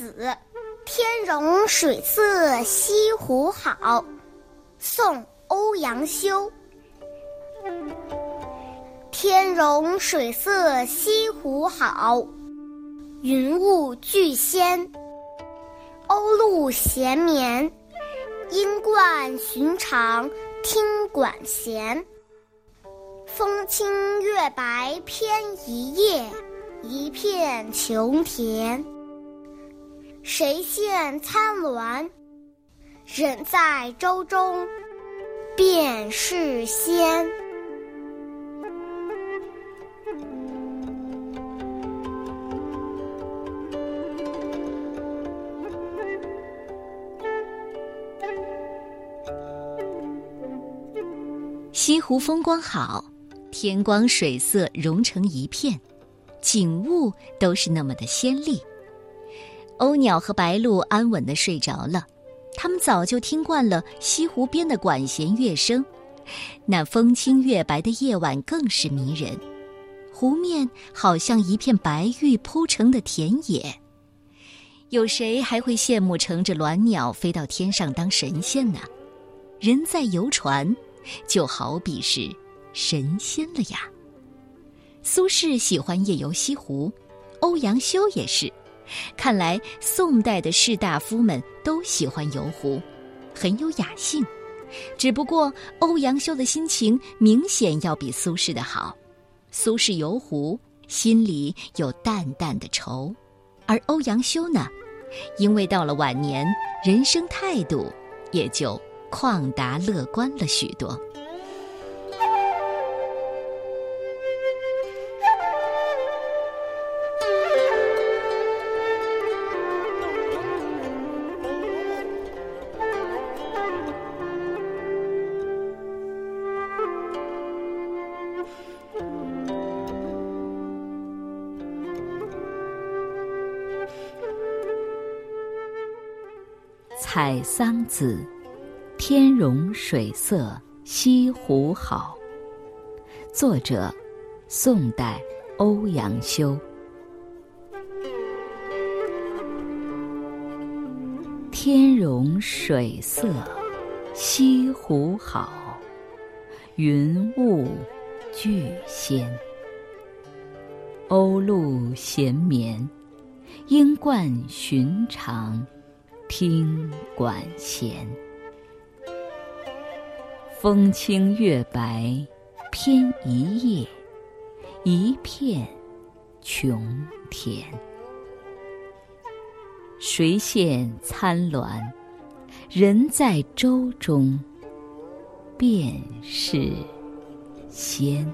子·天容水色西湖好，宋·欧阳修。天容水色西湖好，云雾俱仙。鸥鹭闲眠，莺冠寻常听管弦。风清月白偏一夜，一片琼田。谁羡参鸾？人在舟中，便是仙。西湖风光好，天光水色融成一片，景物都是那么的鲜丽。鸥鸟和白鹭安稳的睡着了，它们早就听惯了西湖边的管弦乐声。那风清月白的夜晚更是迷人，湖面好像一片白玉铺成的田野。有谁还会羡慕乘着鸾鸟飞到天上当神仙呢？人在游船。就好比是神仙了呀。苏轼喜欢夜游西湖，欧阳修也是。看来宋代的士大夫们都喜欢游湖，很有雅兴。只不过欧阳修的心情明显要比苏轼的好。苏轼游湖心里有淡淡的愁，而欧阳修呢，因为到了晚年，人生态度也就。旷达乐观了许多。采桑子。天容水色西湖好。作者：宋代欧阳修。天容水色西湖好，云雾俱仙。鸥鹭闲眠，莺冠寻常听管弦。风清月白偏一夜，一片琼田。谁羡参鸾？人在舟中，便是仙。